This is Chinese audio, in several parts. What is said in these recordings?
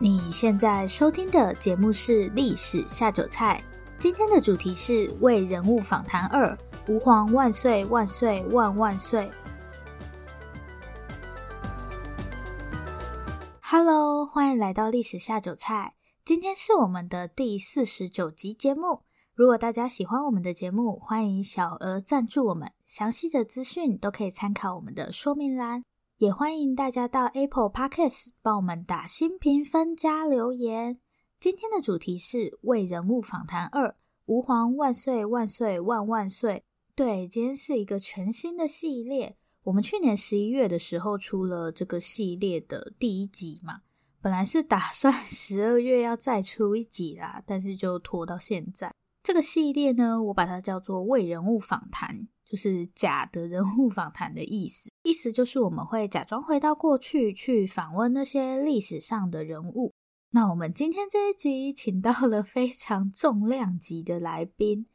你现在收听的节目是《历史下酒菜》，今天的主题是《为人物访谈二：吾皇万岁万岁万万岁》。Hello，欢迎来到《历史下酒菜》，今天是我们的第四十九集节目。如果大家喜欢我们的节目，欢迎小额赞助我们，详细的资讯都可以参考我们的说明栏。也欢迎大家到 Apple Podcast 帮我们打新评分加留言。今天的主题是为人物访谈二：吾皇万岁万岁万万岁！对，今天是一个全新的系列。我们去年十一月的时候出了这个系列的第一集嘛，本来是打算 十二月要再出一集啦，但是就拖到现在。这个系列呢，我把它叫做为人物访谈。就是假的人物访谈的意思，意思就是我们会假装回到过去去访问那些历史上的人物。那我们今天这一集请到了非常重量级的来宾。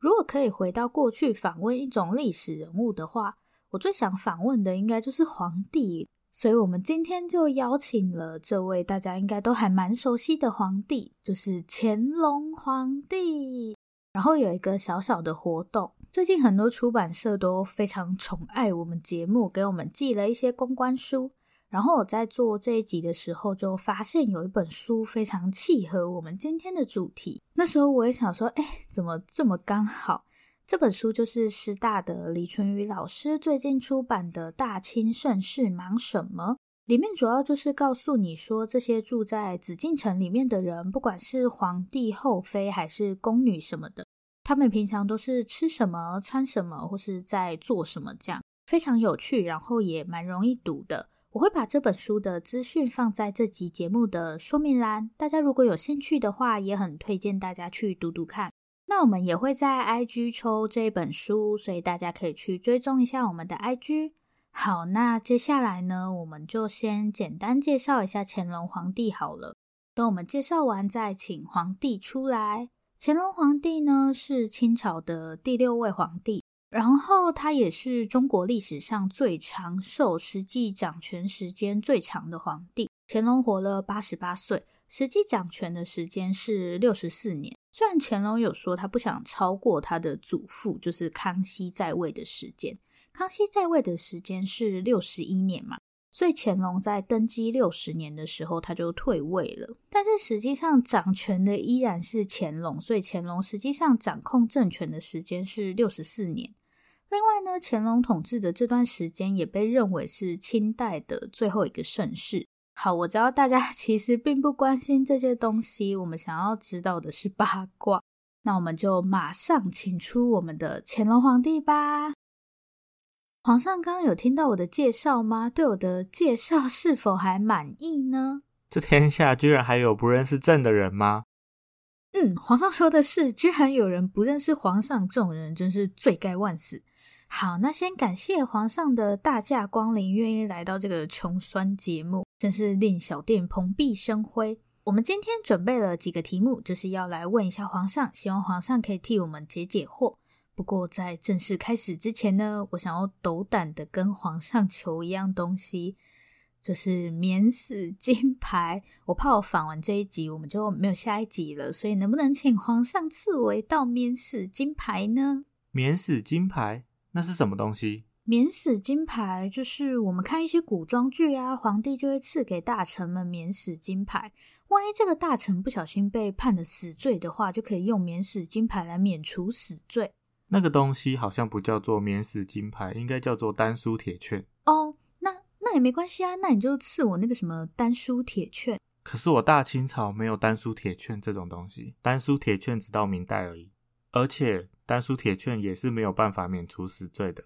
如果可以回到过去访问一种历史人物的话，我最想访问的应该就是皇帝。所以我们今天就邀请了这位大家应该都还蛮熟悉的皇帝，就是乾隆皇帝。然后有一个小小的活动。最近很多出版社都非常宠爱我们节目，给我们寄了一些公关书。然后我在做这一集的时候，就发现有一本书非常契合我们今天的主题。那时候我也想说，哎，怎么这么刚好？这本书就是师大的李淳于老师最近出版的《大清盛世忙什么》，里面主要就是告诉你说，这些住在紫禁城里面的人，不管是皇帝、后妃还是宫女什么的。他们平常都是吃什么、穿什么，或是在做什么，这样非常有趣，然后也蛮容易读的。我会把这本书的资讯放在这集节目的说明栏，大家如果有兴趣的话，也很推荐大家去读读看。那我们也会在 IG 抽这本书，所以大家可以去追踪一下我们的 IG。好，那接下来呢，我们就先简单介绍一下乾隆皇帝好了。等我们介绍完，再请皇帝出来。乾隆皇帝呢，是清朝的第六位皇帝，然后他也是中国历史上最长寿、实际掌权时间最长的皇帝。乾隆活了八十八岁，实际掌权的时间是六十四年。虽然乾隆有说他不想超过他的祖父，就是康熙在位的时间，康熙在位的时间是六十一年嘛。所以乾隆在登基六十年的时候，他就退位了。但是实际上掌权的依然是乾隆，所以乾隆实际上掌控政权的时间是六十四年。另外呢，乾隆统治的这段时间也被认为是清代的最后一个盛世。好，我知道大家 其实并不关心这些东西，我们想要知道的是八卦。那我们就马上请出我们的乾隆皇帝吧。皇上刚刚有听到我的介绍吗？对我的介绍是否还满意呢？这天下居然还有不认识朕的人吗？嗯，皇上说的是，居然有人不认识皇上，这种人真是罪该万死。好，那先感谢皇上的大驾光临，愿意来到这个穷酸节目，真是令小店蓬荜生辉。我们今天准备了几个题目，就是要来问一下皇上，希望皇上可以替我们解解惑。不过，在正式开始之前呢，我想要斗胆的跟皇上求一样东西，就是免死金牌。我怕我访完这一集，我们就没有下一集了，所以能不能请皇上赐我一道免死金牌呢？免死金牌，那是什么东西？免死金牌就是我们看一些古装剧啊，皇帝就会赐给大臣们免死金牌。万一这个大臣不小心被判了死罪的话，就可以用免死金牌来免除死罪。那个东西好像不叫做免死金牌，应该叫做丹书铁券。哦，那那也没关系啊，那你就赐我那个什么丹书铁券。可是我大清朝没有丹书铁券这种东西，丹书铁券只到明代而已。而且丹书铁券也是没有办法免除死罪的，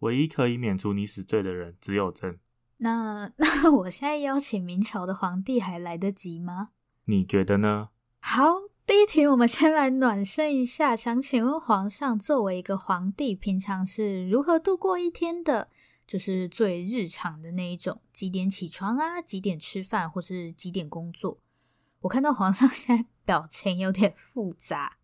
唯一可以免除你死罪的人只有朕。那 那我现在邀请明朝的皇帝还来得及吗？你觉得呢？好。第一题，我们先来暖身一下。想请问皇上，作为一个皇帝，平常是如何度过一天的？就是最日常的那一种，几点起床啊？几点吃饭，或是几点工作？我看到皇上现在表情有点复杂。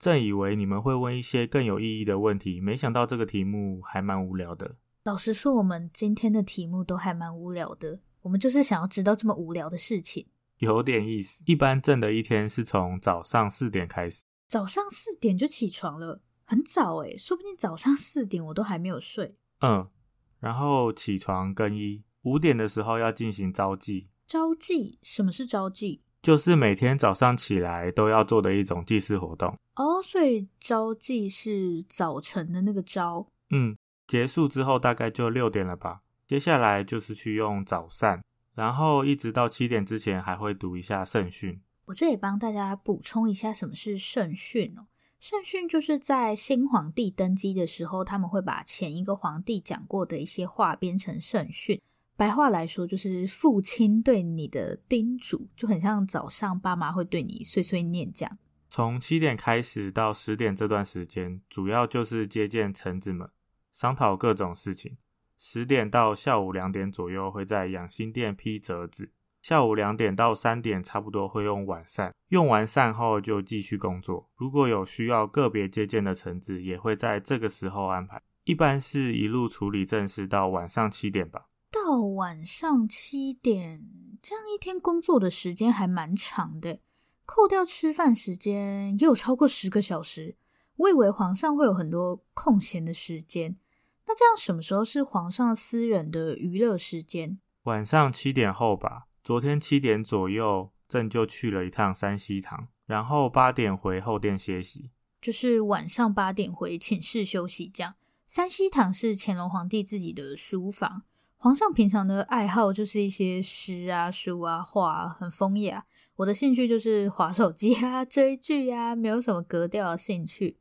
正以为你们会问一些更有意义的问题，没想到这个题目还蛮无聊的。老实说，我们今天的题目都还蛮无聊的。我们就是想要知道这么无聊的事情。有点意思。一般正的一天是从早上四点开始，早上四点就起床了，很早诶，说不定早上四点我都还没有睡。嗯，然后起床更衣，五点的时候要进行朝祭。朝祭？什么是朝祭？就是每天早上起来都要做的一种祭祀活动。哦，所以朝祭是早晨的那个朝。嗯，结束之后大概就六点了吧。接下来就是去用早膳，然后一直到七点之前还会读一下圣训。我这里帮大家补充一下，什么是圣训哦？圣训就是在新皇帝登基的时候，他们会把前一个皇帝讲过的一些话编成圣训。白话来说，就是父亲对你的叮嘱，就很像早上爸妈会对你碎碎念这样。从七点开始到十点这段时间，主要就是接见臣子们，商讨各种事情。十点到下午两点左右会在养心殿批折子。下午两点到三点，差不多会用晚膳，用完膳后就继续工作。如果有需要个别接见的臣子，也会在这个时候安排。一般是一路处理正事到晚上七点吧。到晚上七点，这样一天工作的时间还蛮长的，扣掉吃饭时间也有超过十个小时。我以为皇上会有很多空闲的时间，那这样什么时候是皇上私人的娱乐时间？晚上七点后吧。昨天七点左右，朕就去了一趟山西堂，然后八点回后殿歇息，就是晚上八点回寝室休息。这样，山西堂是乾隆皇帝自己的书房。皇上平常的爱好就是一些诗啊、书啊、画啊，很风雅。我的兴趣就是划手机啊、追剧啊，没有什么格调的兴趣。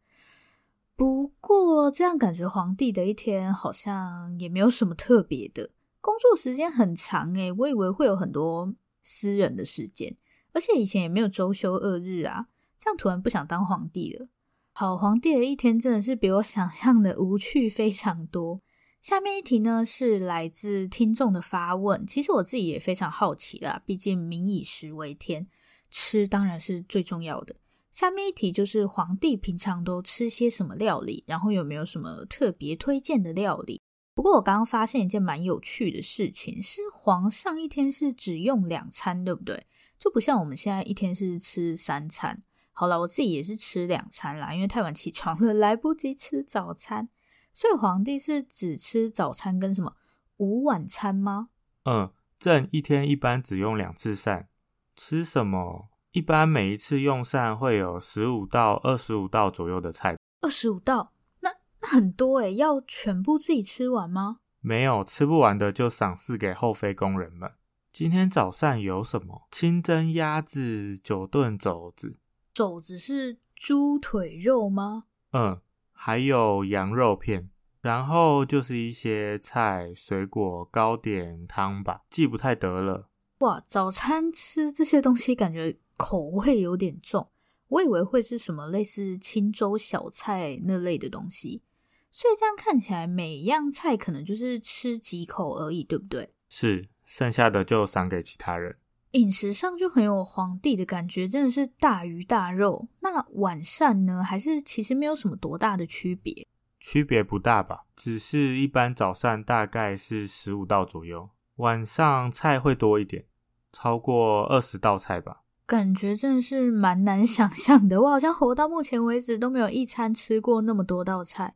不过这样感觉皇帝的一天好像也没有什么特别的。工作时间很长诶，我以为会有很多私人的时间，而且以前也没有周休二日啊，这样突然不想当皇帝了。好，皇帝的一天真的是比我想象的无趣非常多。下面一题呢是来自听众的发问，其实我自己也非常好奇啦，毕竟民以食为天，吃当然是最重要的。下面一题就是皇帝平常都吃些什么料理，然后有没有什么特别推荐的料理？不过我刚刚发现一件蛮有趣的事情，是皇上一天是只用两餐，对不对？就不像我们现在一天是吃三餐。好了，我自己也是吃两餐啦，因为太晚起床了，来不及吃早餐。所以皇帝是只吃早餐跟什么午晚餐吗？嗯，朕一天一般只用两次膳，吃什么？一般每一次用膳会有十五到二十五道左右的菜。二十五道？那那很多诶，要全部自己吃完吗？没有，吃不完的就赏赐给后妃宫人们。今天早膳有什么？清蒸鸭子，九炖肘子。肘子是猪腿肉吗？嗯，还有羊肉片，然后就是一些菜、水果、糕点、汤吧，记不太得了。哇，早餐吃这些东西，感觉口味有点重。我以为会是什么类似清粥小菜那类的东西。所以这样看起来，每一样菜可能就是吃几口而已，对不对？是，剩下的就赏给其他人。饮食上就很有皇帝的感觉，真的是大鱼大肉。那晚膳呢？还是其实没有什么多大的区别？区别不大吧，只是一般早膳大概是十五道左右，晚上菜会多一点，超过二十道菜吧。感觉真的是蛮难 想象的。我好像活到目前为止都没有一餐吃过那么多道菜。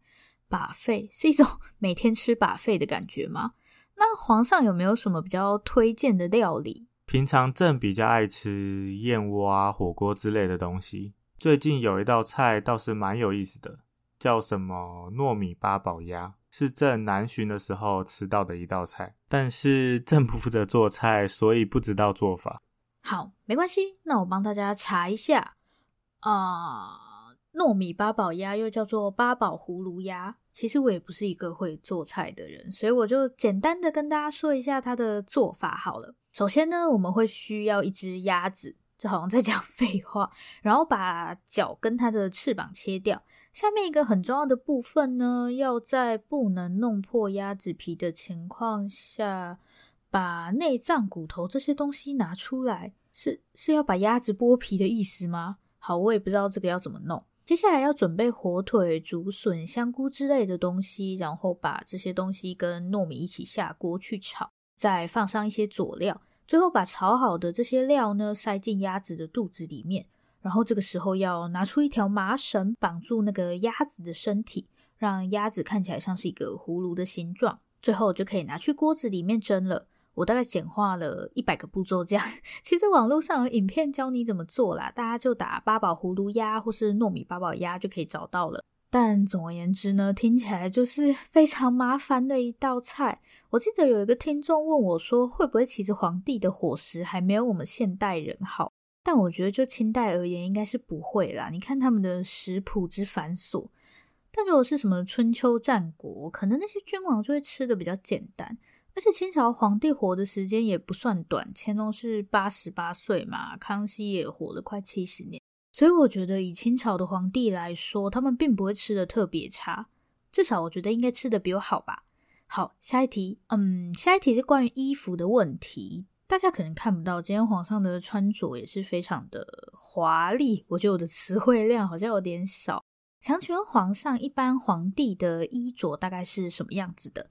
把费是一种 每天吃把费的感觉吗？那皇上有没有什么比较推荐的料理？平常朕比较爱吃燕窝啊、火锅之类的东西。最近有一道菜倒是蛮有意思的，叫什么糯米八宝鸭，是朕南巡的时候吃到的一道菜。但是 朕不负责做菜，所以不知道做法。好，没关系，那我帮大家查一下啊。糯米八宝鸭又叫做八宝葫芦鸭，其实我也不是一个会做菜的人，所以我就简单的跟大家说一下它的做法好了。首先呢，我们会需要一只鸭子，这好像在讲废话，然后把脚跟它的翅膀切掉。下面一个很重要的部分呢，要在不能弄破鸭子皮的情况下，把内脏、骨头这些东西拿出来。是是要把鸭子剥皮的意思吗？好，我也不知道这个要怎么弄。接下来要准备火腿、竹笋、香菇之类的东西，然后把这些东西跟糯米一起下锅去炒，再放上一些佐料。最后把炒好的这些料呢塞进鸭子的肚子里面，然后这个时候要拿出一条麻绳绑住那个鸭子的身体，让鸭子看起来像是一个葫芦的形状，最后就可以拿去锅子里面蒸了。我大概简化了一百个步骤，这样。其实网络上有影片教你怎么做啦，大家就打八宝葫芦鸭或是糯米八宝鸭就可以找到了。但总而言之呢，听起来就是非常麻烦的一道菜。我记得有一个听众问我说，会不会其实皇帝的伙食还没有我们现代人好？但我觉得就清代而言，应该是不会啦。你看他们的食谱之繁琐，但如果是什么春秋战国，可能那些君王就会吃的比较简单。而且清朝皇帝活的时间也不算短，乾隆是八十八岁嘛，康熙也活了快七十年。所以我觉得，以清朝的皇帝来说，他们并不会吃的特别差，至少我觉得应该吃的比我好吧。好，下一题，嗯，下一题是关于衣服的问题。大家可能看不到，今天皇上的穿着也是非常的华丽。我觉得我的词汇量好像有点少。想请问皇上，一般皇帝的衣着大概是什么样子的？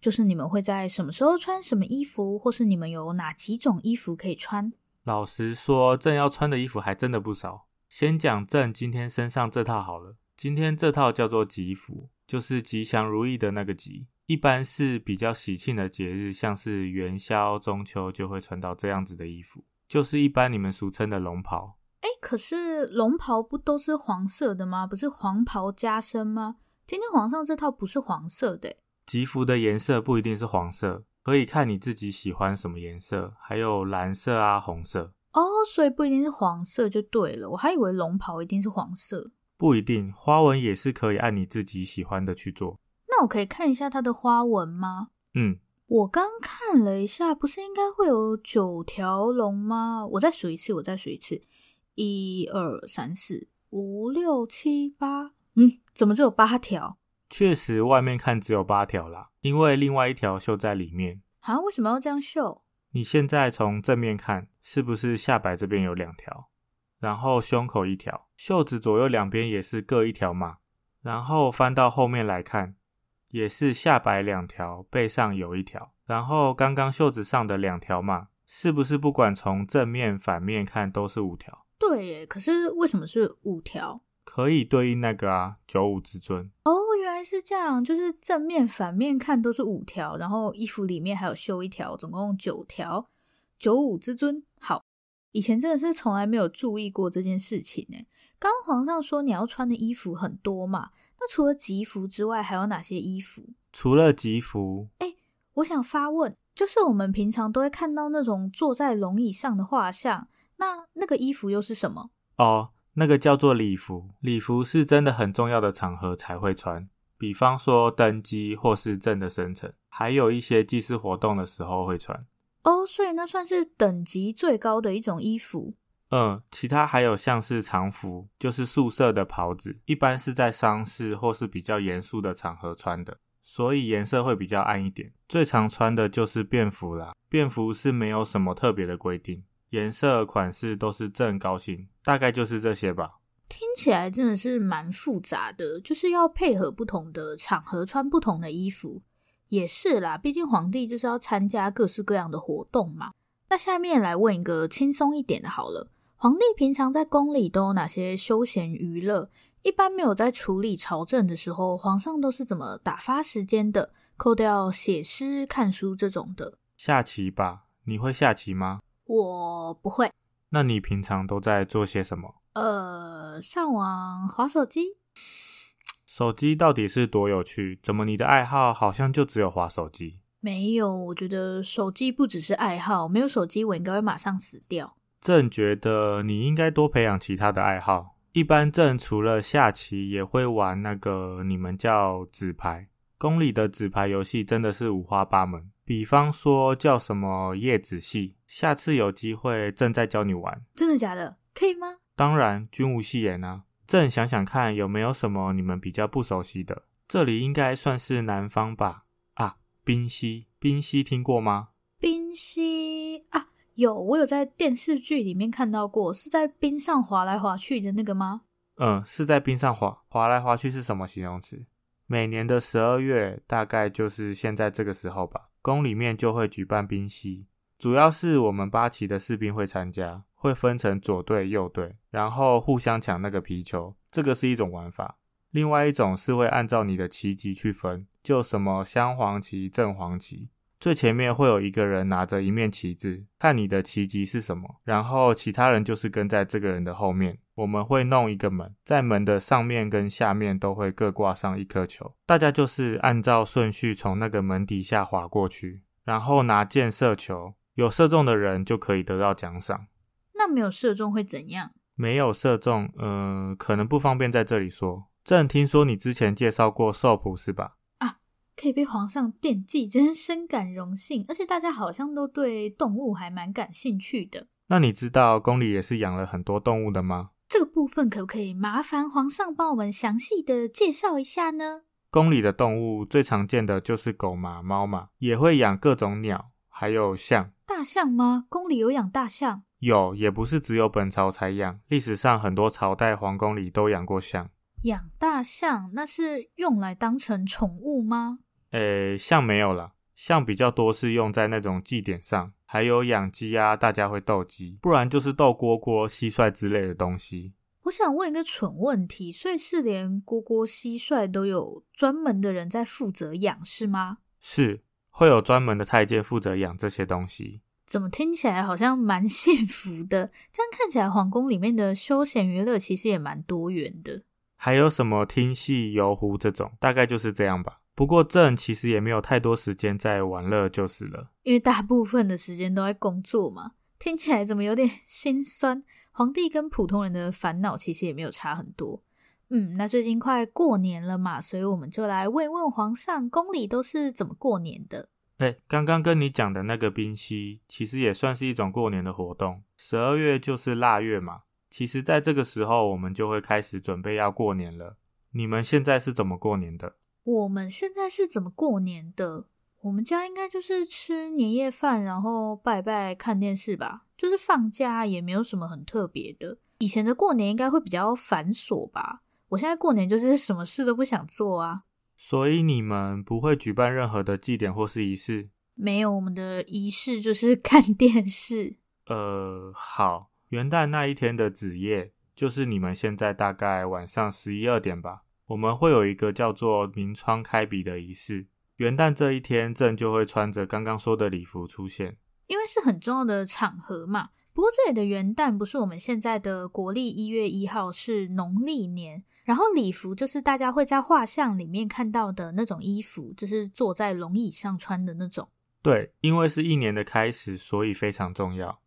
就是你们会在什么时候穿什么衣服，或是你们有哪几种衣服可以穿？老实说，朕要穿的衣服还真的不少。先讲朕今天身上这套好了。今天这套叫做吉服，就是吉祥如意的那个吉。一般是比较喜庆的节日，像是元宵、中秋，就会穿到这样子的衣服，就是一般你们俗称的龙袍。哎，可是龙袍不都是黄色的吗？不是黄袍加身吗？今天皇上这套不是黄色的。吉服的颜色不一定是黄色，可以看你自己喜欢什么颜色，还有蓝色啊、红色。哦，所以不一定是黄色就对了，我还以为龙袍一定是黄色。不一定，花纹也是可以按你自己喜欢的去做。那我可以看一下它的花纹吗？嗯，我刚看了一下，不是应该会有九条龙吗？我再数一次，我再数一次，一二三四五六七八，嗯，怎么只有八条？确实，外面看只有八条啦，因为另外一条绣在里面。啊，为什么要这样绣？你现在从正面看，是不是下摆这边有两条，然后胸口一条，袖子左右两边也是各一条嘛？然后翻到后面来看，也是下摆两条，背上有一条，然后刚刚袖子上的两条嘛，是不是不管从正面反面看都是五条？对耶，可是为什么是五条？可以对应那个啊，九五之尊。哦，原来是这样，就是正面反面看都是五条，然后衣服里面还有绣一条，总共九条。九五之尊，好，以前真的是从来没有注意过这件事情呢。刚皇上说你要穿的衣服很多嘛，那除了吉服之外，还有哪些衣服？除了吉服，哎，我想发问，就是我们平常都会看到那种坐在龙椅上的画像，那那个衣服又是什么？哦，那个叫做礼服。礼服是真的很重要的场合才会穿，比方说登基或是朕的生辰，还有一些祭祀活动的时候会穿。哦，所以那算是等级最高的一种衣服。嗯，其他还有像是常服，就是素色的袍子，一般是在丧事或是比较严肃的场合穿的，所以颜色会比较暗一点。最常穿的就是便服啦，便服是没有什么特别的规定，颜色款式都是正高兴，大概就是这些吧。听起来真的是蛮复杂的，就是要配合不同的场合穿不同的衣服。也是啦，毕竟皇帝就是要参加各式各样的活动嘛。那下面来问一个轻松一点的好了，皇帝平常在宫里都有哪些休闲娱乐？一般没有在处理朝政的时候，皇上都是怎么打发时间的？扣掉写诗、看书这种的。下棋吧，你会下棋吗？我不会。那你平常都在做些什么？呃，上网、划手机。手机到底是多有趣？怎么你的爱好好像就只有划手机？没有，我觉得手机不只是爱好，没有手机我应该会马上死掉。朕觉得你应该多培养其他的爱好。一般朕除了下棋，也会玩那个你们叫纸牌。宫里的纸牌游戏真的是五花八门，比方说叫什么叶子戏，下次有机会正再教你玩。真的假的？可以吗？当然，君无戏言啊。朕想想看，有没有什么你们比较不熟悉的？这里应该算是南方吧？啊，冰溪，冰溪听过吗？冰溪啊，有，我有在电视剧里面看到过，是在冰上滑来滑去的那个吗？嗯，是在冰上滑，滑来滑去是什么形容词？每年的十二月，大概就是现在这个时候吧，宫里面就会举办冰溪。主要是我们八旗的士兵会参加，会分成左队、右队，然后互相抢那个皮球，这个是一种玩法。另外一种是会按照你的旗级去分，就什么镶黄旗、正黄旗，最前面会有一个人拿着一面旗子，看你的旗级是什么，然后其他人就是跟在这个人的后面。我们会弄一个门，在门的上面跟下面都会各挂上一颗球，大家就是按照顺序从那个门底下滑过去，然后拿箭射球，有射中的人就可以得到奖赏。那没有射中会怎样？没有射中，嗯、呃，可能不方便在这里说。朕听说你之前介绍过兽谱是吧？啊，可以被皇上惦记，真是深感荣幸。而且大家好像都对动物还蛮感兴趣的。那你知道宫里也是养了很多动物的吗？这个部分可不可以麻烦皇上帮我们详细的介绍一下呢？宫里的动物最常见的就是狗嘛、猫嘛，也会养各种鸟，还有象。大象吗？宫里有养大象？有，也不是只有本朝才养，历史上很多朝代皇宫里都养过象。养大象，那是用来当成宠物吗？诶，象没有了，象比较多是用在那种祭典上，还有养鸡啊，大家会斗鸡，不然就是斗蝈蝈、蟋蟀之类的东西。我想问一个蠢问题，所以是连蝈蝈、蟋蟀都有专门的人在负责养，是吗？是，会有专门的太监负责养这些东西。怎么听起来好像蛮 幸福的？这样看起来，皇宫里面的休闲娱乐其实也蛮多元的。还有什么听戏、游湖这种，大概就是这样吧。不过朕其实也没有太多时间在玩乐就是了，因为大部分的时间都在工作嘛。听起来怎么有点心酸？皇帝跟普通人的烦恼其实也没有差很多。嗯，那最近快过年了嘛，所以我们就来问问皇上，宫里都是怎么过年的？哎，刚刚跟你讲的那个冰嬉，其实也算是一种过年的活动。十二月就是腊月嘛。其实，在这个时候，我们就会开始准备要过年了。你们现在是怎么过年的？我们现在是怎么过年的？我们家应该就是吃年夜饭，然后拜拜、看电视吧。就是放假，也没有什么很特别的。以前的过年应该会比较繁琐吧？我现在过年就是什么事都不想做啊。所以你们不会举办任何的祭典或是仪式？没有，我们的仪式就是看电视。呃，好。元旦那一天的子夜，就是你们现在大概晚上十一二点吧。我们会有一个叫做明窗开笔的仪式。元旦这一天，朕就会穿着刚刚说的礼服出现，因为是很重要的场合嘛。不过这里的元旦不是我们现在的国历一月一号，是农历年。然后礼服就是大家会在画像里面看到的那种衣服，就是坐在龙椅上穿的那种。对，因为是一年的开始，所以非常重要。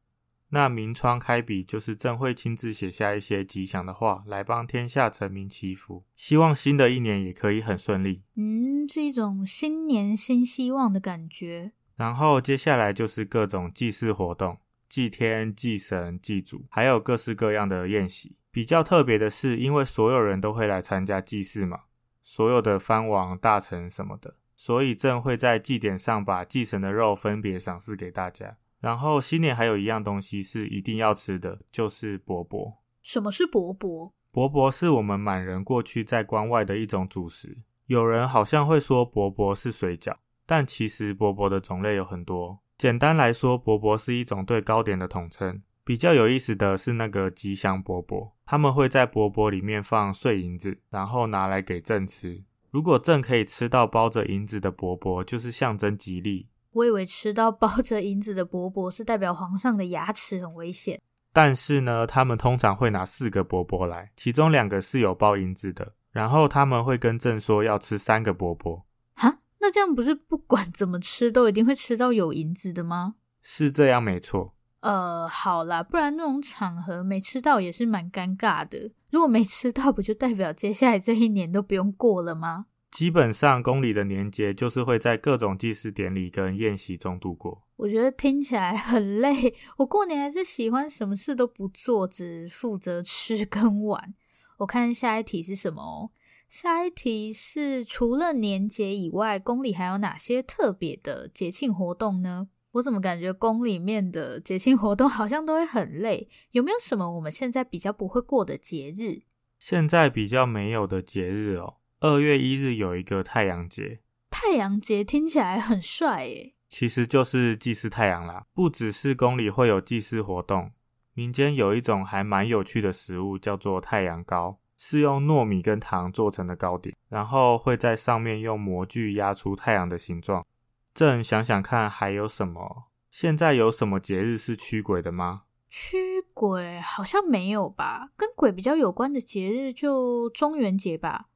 那明窗开笔就是朕会亲自写下一些吉祥的话，来帮天下臣民祈福，希望新的一年也可以很顺利。嗯，是一种新年新希望的感觉。然后接下来就是各种祭祀活动，祭天、祭神、祭祖，还有各式各样的宴席。比较特别的是，因为所有人都会来参加祭祀嘛，所有的藩王、大臣什么的，所以朕会在祭典上把祭神的肉分别赏赐给大家。然后新年还有一样东西是一定要吃的，就是饽饽。什么是饽饽？饽饽是我们满人过去在关外的一种主食。有人好像会说饽饽是水饺，但其实饽饽的种类有很多。简单来说，饽饽是一种对糕点的统称。比较有意思的是那个吉祥饽饽，他们会在饽饽里面放碎银子，然后拿来给朕吃。如果朕可以吃到包着银子的饽饽，就是象征吉利。我以为吃到包着银子的饽饽是代表皇上的牙齿很危险，但是呢，他们通常会拿四个饽饽来，其中两个是有包银子的，然后他们会跟朕说要吃三个饽饽。哈，那这样不是不管怎么吃都一定会吃到有银子的吗？是这样，没错。呃，好啦，不然那种场合没吃到也是蛮尴尬的。如果没吃到，不就代表接下来这一年都不用过了吗？基本上，宫里的年节就是会在各种祭祀典礼跟宴席中度过。我觉得听起来很累。我过年还是喜欢什么事都不做，只负责吃跟玩。我看下一题是什么哦？下一题是除了年节以外，宫里还有哪些特别的节庆活动呢？我怎么感觉宫里面的节庆活动好像都会很累？有没有什么我们现在比较不会过的节日？现在比较没有的节日哦。二月一日有一个太阳节，太阳节听起来很帅诶。其实就是祭祀太阳啦。不只是宫里会有祭祀活动，民间有一种还蛮有趣的食物，叫做太阳糕，是用糯米跟糖做成的糕点，然后会在上面用模具压出太阳的形状。朕想想看，还有什么？现在有什么节日是驱鬼的吗？驱鬼好像没有吧？跟鬼比较有关的节日就中元节吧，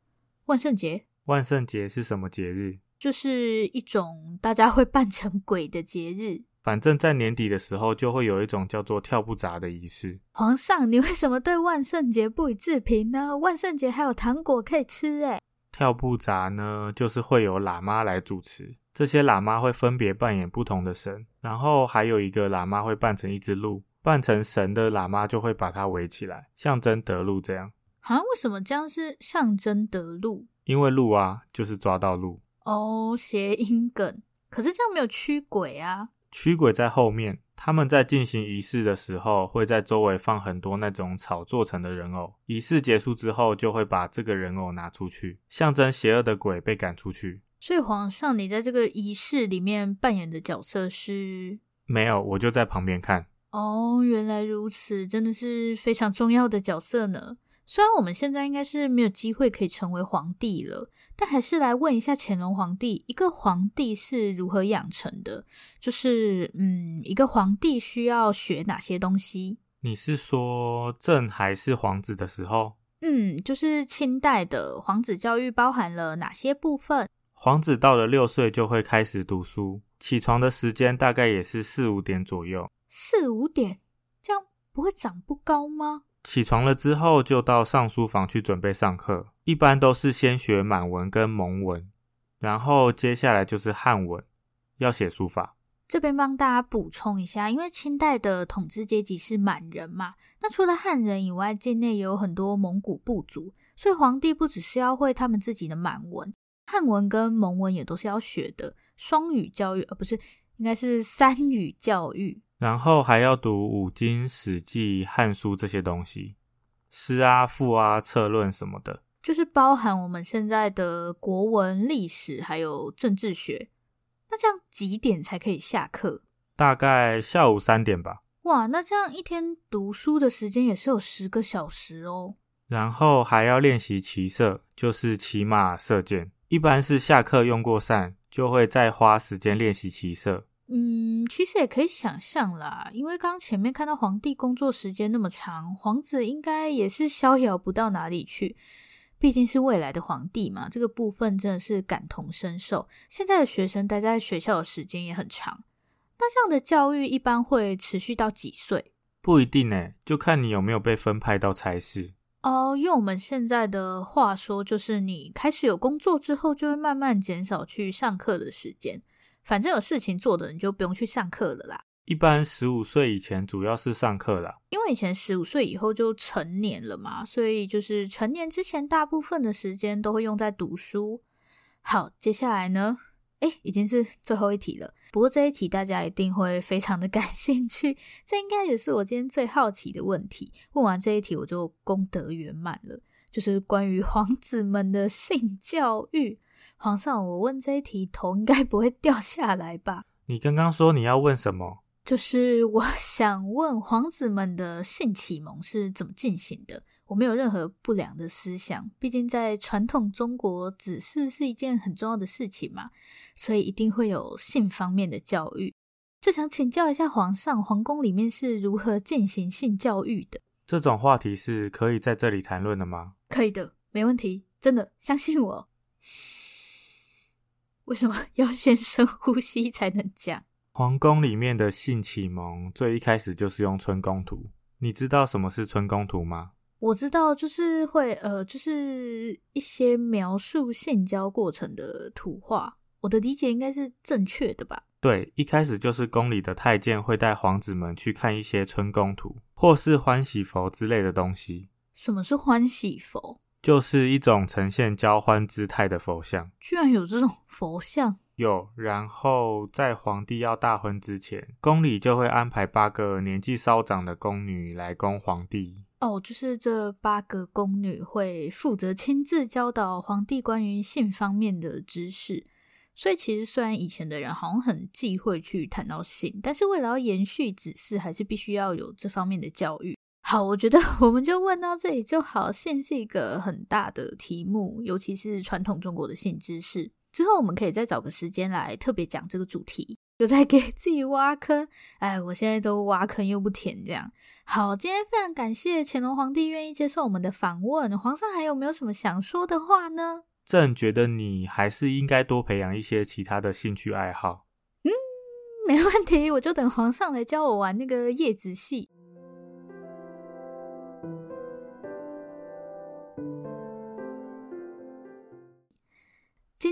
万圣节。万圣节是什么节日？就是一种大家会扮成鬼的节日。反正，在年底的时候，就会有一种叫做跳不杂的仪式。皇上，你为什么对万圣节不予置评呢？万圣节还有糖果可以吃诶。跳不杂呢，就是会有喇嘛来主持，这些喇嘛会分别扮演不同的神，然后还有一个喇嘛会扮成一只鹿。扮成神的喇嘛就会把它围起来，象征得鹿这样。啊？为什么这样是象征得鹿？因为鹿啊，就是抓到鹿。哦，谐音梗。可是这样没有驱鬼啊？驱鬼在后面，他们在进行仪式的时候，会在周围放很多那种草做成的人偶。仪式结束之后，就会把这个人偶拿出去，象征邪恶的鬼被赶出去。所以皇上，你在这个仪式里面扮演的角色是？没有，我就在旁边看。哦，原来如此，真的是非常重要的角色呢。虽然我们现在应该是没有机会可以成为皇帝了，但还是来问一下乾隆皇帝，一个皇帝是如何养成的？就是，嗯，一个皇帝需要学哪些东西？你是说朕还是皇子的时候？嗯，就是清代的皇子教育包含了哪些部分？皇子到了六岁就会开始读书，起床的时间大概也是四五点左右。四五点，这样不会长不高吗？起床了之后，就到上书房去准备上课。一般都是先学满文跟蒙文，然后接下来就是汉文，要写书法。这边帮大家补充一下，因为清代的统治阶级是满人嘛，那除了汉人以外，境内也有很多蒙古部族，所以皇帝不只是要会他们自己的满文，汉文跟蒙文也都是要学的。双语教育，而不是，应该是三语教育。然后还要读五经、史记、汉书这些东西，诗啊、赋啊、策论什么的，就是包含我们现在的国文、历史还有政治学。那这样几点才可以下课？大概下午三点吧。哇，那这样一天读书的时间也是有十个小时哦。然后还要练习骑射，就是骑马射箭。一般是下课用过膳，就会再花时间练习骑射。嗯，其实也可以想象啦，因为刚刚前面看到皇帝工作时间那么长，皇子应该也是逍遥不到哪里去。毕竟是未来的皇帝嘛，这个部分真的是感同身受。现在的学生待在学校的时间也很长，那这样的教育一般会持续到几岁？不一定诶，就看你有没有被分派到差事。哦，用我们现在的话说，就是你开始有工作之后，就会慢慢减少去上课的时间。反正有事情做的，你就不用去上课了啦。一般十五岁以前主要是上课啦，因为以前十五岁以后就成年了嘛，所以就是成年之前大部分的时间都会用在读书。好，接下来呢，诶，已经是最后一题了。不过这一题大家一定会非常的 感兴趣，这应该也是我今天最好奇的问题。问完这一题，我就功德圆满了，就是关于 皇子们的性教育。皇上，我问这一题头应该不会掉下来吧？你刚刚说你要问什么？就是我 想问皇子们的性启蒙是怎么进行的？我没有任何不良的思想，毕竟在传统中国，子嗣是一件很重要的事情嘛，所以一定会有性方面的教育。就想请教一下皇上，皇宫里面是如何进行性教育的？这种话题是可以在这里谈论的吗？可以的，没问题，真的，相信我。为什么 要先深呼吸才能讲？皇宫里面的性启蒙最一开始就是用春宫图。你知道什么是春宫图吗？我知道，就是会呃，就是一些描述性交过程的图画。我的理解应该是正确的吧？对，一开始就是宫里的太监会带皇子们去看一些春宫图，或是欢喜佛之类的东西。什么是欢喜佛？就是一种呈现交欢姿态的佛像，居然有这种佛像？有。然后在皇帝要大婚之前，宫里就会安排八个年纪稍长的宫女来供皇帝。哦，就是这八个宫女会负责亲自教导皇帝关于性方面的知识。所以其实虽然以前的人好像很忌讳去谈到性，但是为了要延续子嗣，还是必须要有这方面的教育。好，我觉得我们就问到这里就好。性是一个很大的题目，尤其是传统中国的性知识。之后我们可以再找个时间来特别讲这个主题，又在给自己挖坑。哎，我现在都挖坑又不填，这样。好，今天非常感谢乾隆皇帝愿意接受我们的访问。皇上还有没有什么想说的话呢？朕觉得你还是应该多培养一些其他的兴趣爱好。嗯，没问题，我就等皇上来教我玩那个叶子戏。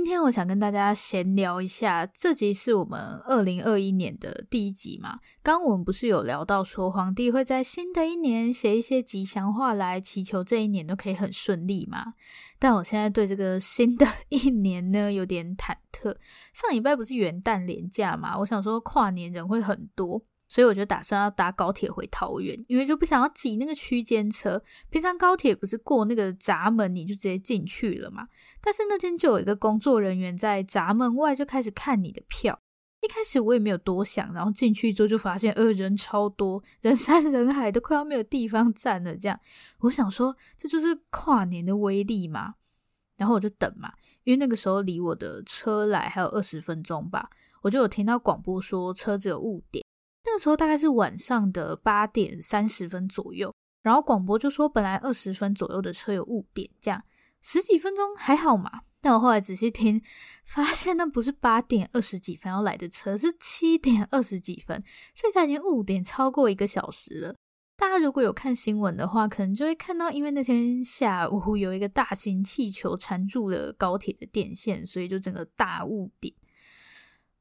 今天我想跟大家闲聊一下，这集是我们二零二一年的第一集嘛。刚我们不是有聊到说，皇帝会在新的一年写一些吉祥话来祈求这一年都可以很顺利嘛？但我现在对这个新的一年呢，有点忐忑。上礼拜不是元旦连假嘛，我想说跨年人会很多。所以我就打算要搭高铁回桃园，因为就不想要挤那个区间车。平常高铁不是过那个闸门你就直接进去了嘛？但是那天就有一个工作人员在闸门外就开始看你的票。一开始我也没有多想，然后进去之后就发现，呃，人超多，人山人海，都快要没有地方站了。这样，我想说这就是跨年的威力嘛。然后我就等嘛，因为那个时候离我的车来还有二十分钟吧，我就有听到广播说车子有误点。那个时候大概是晚上的八点三十分左右，然后广播就说本来二十分左右的车有误点，这样十几分钟还好嘛。但我后来仔细听，发现那不是八点二十几分要来的车，是七点二十几分，所以它已经误点超过一个小时了。大家如果有看新闻的话，可能就会看到，因为那天下午有一个大型气球缠住了高铁的电线，所以就整个大误点。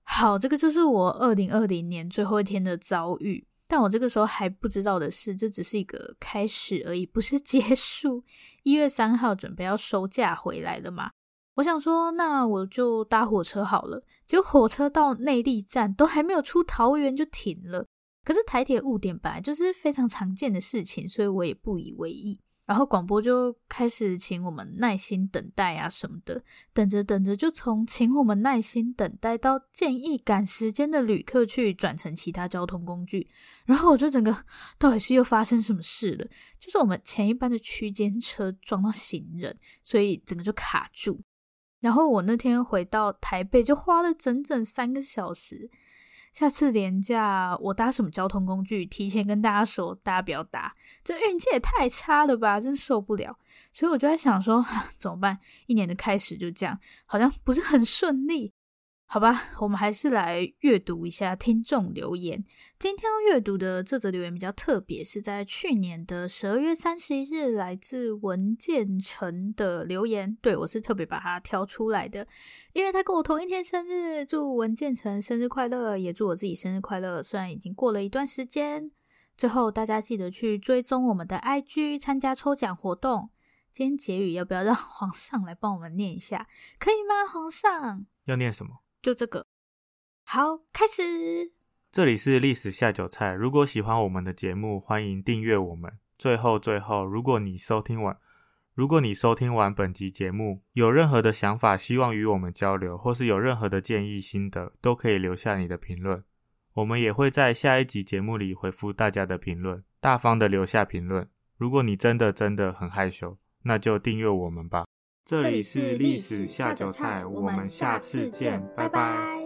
好，这个就是我二零二零年最后一天的遭遇。但我这个时候还不知道的是，这只是一个开始而已，不是结束。一月三号准备要收假回来了嘛？我想说，那我就搭火车好了。结果火车到内地站都还没有出桃园就停了。可是台铁误点本来就是非常常见的事情，所以我也不以为意。然后广播就开始请我们耐心等待啊什么的，等着等着就从请我们耐心等待到建议赶时间的旅客去转乘其他交通工具，然后我就整个到底是又发生什么事了？就是我们前一班的区间车撞到行人，所以整个就卡住。然后我那天回到台北就花了整整三个小时。下次连假我搭什么交通工具？提前跟大家说，大家不要搭。这运气也太差了吧，真受不了。所以我就在想说，怎么办？一年的开始就这样，好像不是很顺利。好吧，我们还是来阅读一下听众留言。今天要阅读的这则留言比较特别，是在去年的十二月三十一日，来自文建成的留言。对，我是特别把它挑出来的，因为他跟我同一天生日，祝文建成生日快乐，也祝我自己生日快乐。虽然已经过了一段时间，最后大家记得去追踪我们的 IG，参加抽奖活动。今天结语要不要让 皇上来帮我们念一下？可以吗？皇上要念什么？就这个，好，开始。这里是历史下酒菜。如果喜欢我们的节目，欢迎订阅我们。最后，最后，如果你收听完，如果你收听完本集节目，有任何的想法，希望与我们交流，或是有任何的建议心得，都可以留下你的评论。我们也会在下一集节目里回复大家的评论，大方的留下评论。如果你真的真的很害羞，那就订阅我们吧。这里是历史下酒菜，我们下次见，拜拜。